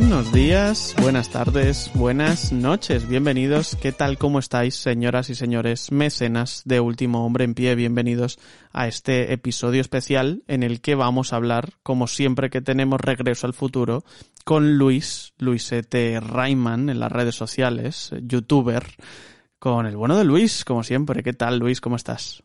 Buenos días, buenas tardes, buenas noches, bienvenidos. ¿Qué tal, cómo estáis, señoras y señores mecenas de Último Hombre en Pie? Bienvenidos a este episodio especial en el que vamos a hablar, como siempre que tenemos regreso al futuro, con Luis, Luisete Rayman en las redes sociales, youtuber, con el bueno de Luis, como siempre. ¿Qué tal, Luis? ¿Cómo estás?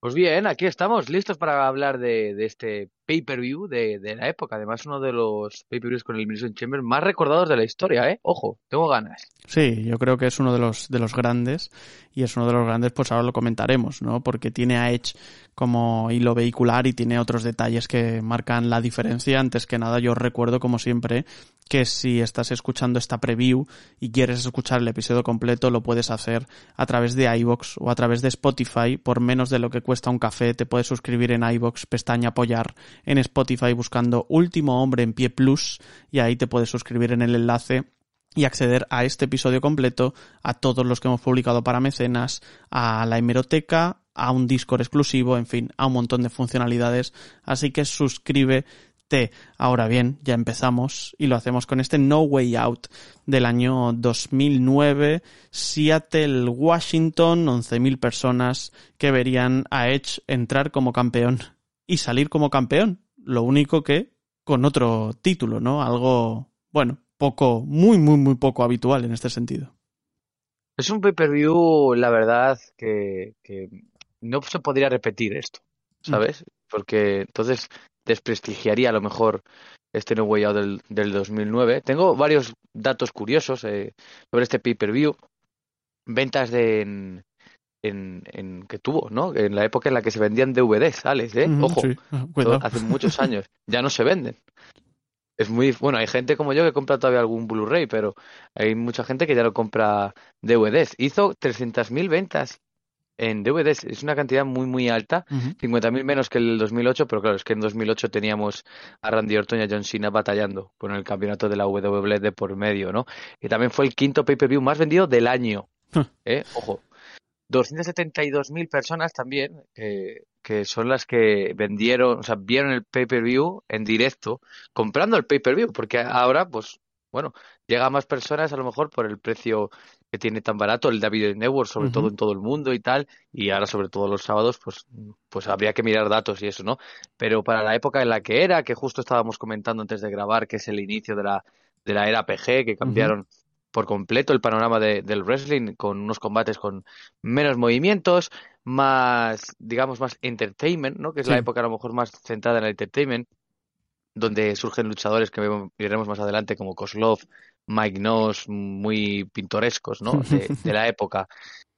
Pues bien, aquí estamos listos para hablar de, de este pay-per-view de, de, la época. Además, uno de los pay-per-views con el Elimination Chamber más recordados de la historia, ¿eh? Ojo, tengo ganas. Sí, yo creo que es uno de los, de los grandes y es uno de los grandes, pues ahora lo comentaremos, ¿no? Porque tiene a Edge como hilo vehicular y tiene otros detalles que marcan la diferencia. Antes que nada, yo recuerdo, como siempre, que si estás escuchando esta preview y quieres escuchar el episodio completo, lo puedes hacer a través de iVoox o a través de Spotify. Por menos de lo que cuesta un café, te puedes suscribir en iVoox, pestaña apoyar en Spotify buscando Último Hombre en Pie Plus y ahí te puedes suscribir en el enlace y acceder a este episodio completo, a todos los que hemos publicado para mecenas, a la hemeroteca, a un Discord exclusivo, en fin, a un montón de funcionalidades. Así que suscríbete. Ahora bien, ya empezamos y lo hacemos con este No Way Out del año 2009, Seattle, Washington, 11.000 personas que verían a Edge entrar como campeón y salir como campeón. Lo único que con otro título, ¿no? Algo, bueno, poco, muy, muy, muy poco habitual en este sentido. Es un pay-per-view, la verdad, que, que, no se podría repetir esto, ¿sabes? Mm. Porque entonces desprestigiaría a lo mejor este No Way Out del, del 2009. Tengo varios datos curiosos eh, sobre este pay-per-view. Ventas de, en, en, en, que tuvo, ¿no? En la época en la que se vendían DVDs, Alex, ¿eh? Ojo, sí. hace muchos años. Ya no se venden. Es muy, bueno, hay gente como yo que compra todavía algún Blu-ray, pero hay mucha gente que ya lo compra DVDs. Hizo 300.000 ventas en DVDs. Es una cantidad muy, muy alta. Uh -huh. 50.000 menos que el 2008, pero claro, es que en 2008 teníamos a Randy Orton y a John Cena batallando con el campeonato de la WWE de por medio, ¿no? Y también fue el quinto pay-per-view más vendido del año. ¿eh? Ojo. 272.000 personas también, eh, que son las que vendieron, o sea, vieron el pay-per-view en directo, comprando el pay-per-view, porque ahora, pues, bueno, llega a más personas a lo mejor por el precio que tiene tan barato el David Network, sobre uh -huh. todo en todo el mundo y tal, y ahora sobre todo los sábados, pues, pues habría que mirar datos y eso, ¿no? Pero para la época en la que era, que justo estábamos comentando antes de grabar, que es el inicio de la, de la era PG, que cambiaron uh -huh por completo el panorama de, del wrestling con unos combates con menos movimientos, más, digamos, más entertainment, ¿no? Que es sí. la época a lo mejor más centrada en el entertainment, donde surgen luchadores que veremos más adelante como Koslov, Mike Noss, muy pintorescos, ¿no? De, de la época.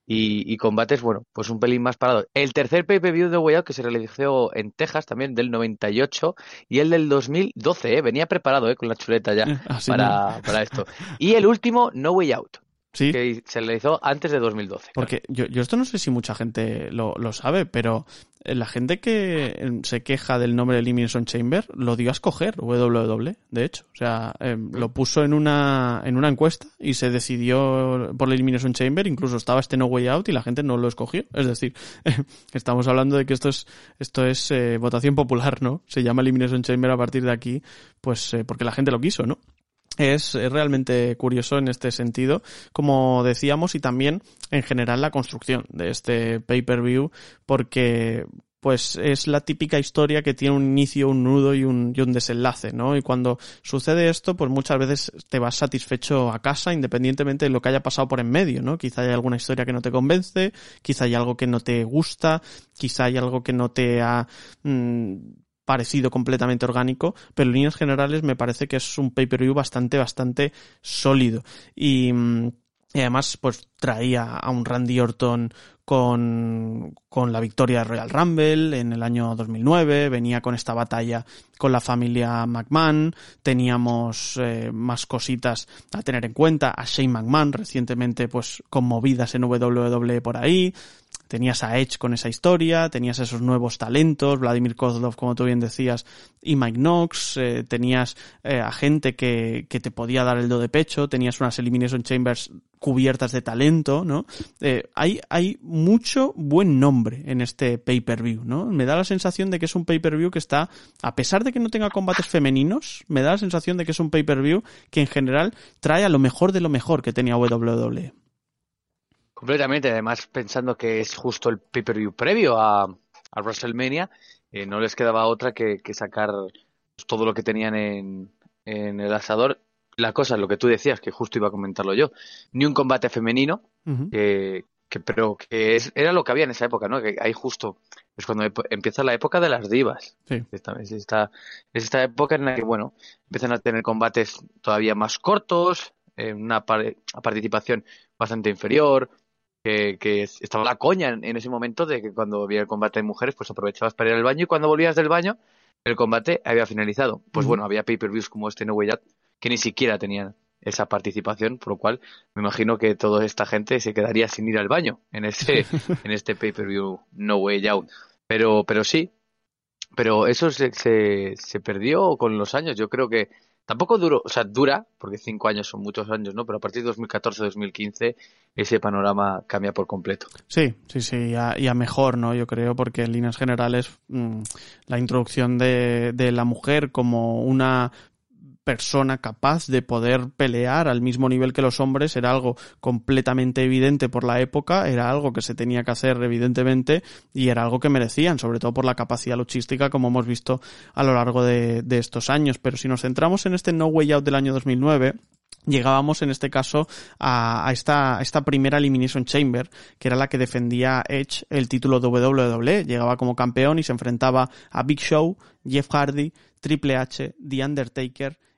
Y, y, combates, bueno, pues un pelín más parado. El tercer pay-per-view de Way Out que se realizó en Texas también del 98 y el del 2012, ¿eh? venía preparado ¿eh? con la chuleta ya Así para, no. para esto. Y el último, No Way Out. ¿Sí? que se realizó antes de 2012. Porque claro. yo, yo esto no sé si mucha gente lo, lo, sabe, pero la gente que se queja del nombre de Elimination Chamber lo dio a escoger WWE, de hecho. O sea, eh, lo puso en una, en una encuesta y se decidió por la Elimination Chamber, incluso estaba este No Way Out y la gente no lo escogió. Es decir, eh, estamos hablando de que esto es, esto es eh, votación popular, ¿no? Se llama Elimination Chamber a partir de aquí, pues porque la gente lo quiso, ¿no? Es, es, realmente curioso en este sentido, como decíamos, y también en general la construcción de este pay-per-view, porque pues es la típica historia que tiene un inicio, un nudo y un, y un, desenlace, ¿no? Y cuando sucede esto, pues muchas veces te vas satisfecho a casa, independientemente de lo que haya pasado por en medio, ¿no? Quizá hay alguna historia que no te convence, quizá hay algo que no te gusta, quizá hay algo que no te ha mmm, parecido completamente orgánico, pero en líneas generales me parece que es un pay-per-view bastante, bastante sólido. Y, y, además, pues traía a un Randy Orton con, con la victoria de Royal Rumble en el año 2009, venía con esta batalla con la familia McMahon, teníamos eh, más cositas a tener en cuenta, a Shane McMahon recientemente pues conmovidas en WWE por ahí, tenías a Edge con esa historia, tenías esos nuevos talentos, Vladimir Kozlov, como tú bien decías, y Mike Knox, eh, tenías eh, a gente que, que te podía dar el do de pecho, tenías unas Elimination Chambers cubiertas de talento, ¿no? Eh, hay, hay mucho buen nombre en este pay-per-view, ¿no? Me da la sensación de que es un pay-per-view que está, a pesar de que no tenga combates femeninos, me da la sensación de que es un pay-per-view que en general trae a lo mejor de lo mejor que tenía WWE. Completamente, además pensando que es justo el pay-per-view previo a, a WrestleMania, eh, no les quedaba otra que, que sacar todo lo que tenían en, en el asador la cosa, lo que tú decías, que justo iba a comentarlo yo, ni un combate femenino, que, pero que es, era lo que había en esa época, ¿no? Que hay justo, es cuando empieza la época de las divas. Esta, es, esta, es esta época en la que, bueno, empiezan a tener combates todavía más cortos, en una participación bastante inferior, que, que, estaba la coña en, ese momento de que cuando había el combate de mujeres, pues aprovechabas para ir al baño y cuando volvías del baño, el combate había finalizado. Pues bueno, había pay-per-views como este No Way Out que ni siquiera tenían esa participación, por lo cual me imagino que toda esta gente se quedaría sin ir al baño en ese en este pay-per-view No Way Out. Pero pero sí, pero eso se, se, se, perdió con los años. Yo creo que tampoco duró, o sea, dura, porque cinco años son muchos años, ¿no? Pero a partir de 2014-2015 ese panorama cambia por completo. Sí, sí, sí, y a, mejor, ¿no? Yo creo, porque en líneas generales mmm, la introducción de la mujer como una persona capaz de poder pelear al mismo nivel que los hombres era algo completamente evidente por la época, era algo que se tenía que hacer evidentemente y era algo que merecían, sobre todo por la capacidad luchística como hemos visto a lo largo de, estos años. Pero si nos centramos en este No Way Out del año 2009, llegábamos en este caso a, esta, primera Elimination Chamber, que era la que defendía Edge el título WWE. Llegaba como campeón y se enfrentaba a Big Show, Jeff Hardy, Triple H, The Undertaker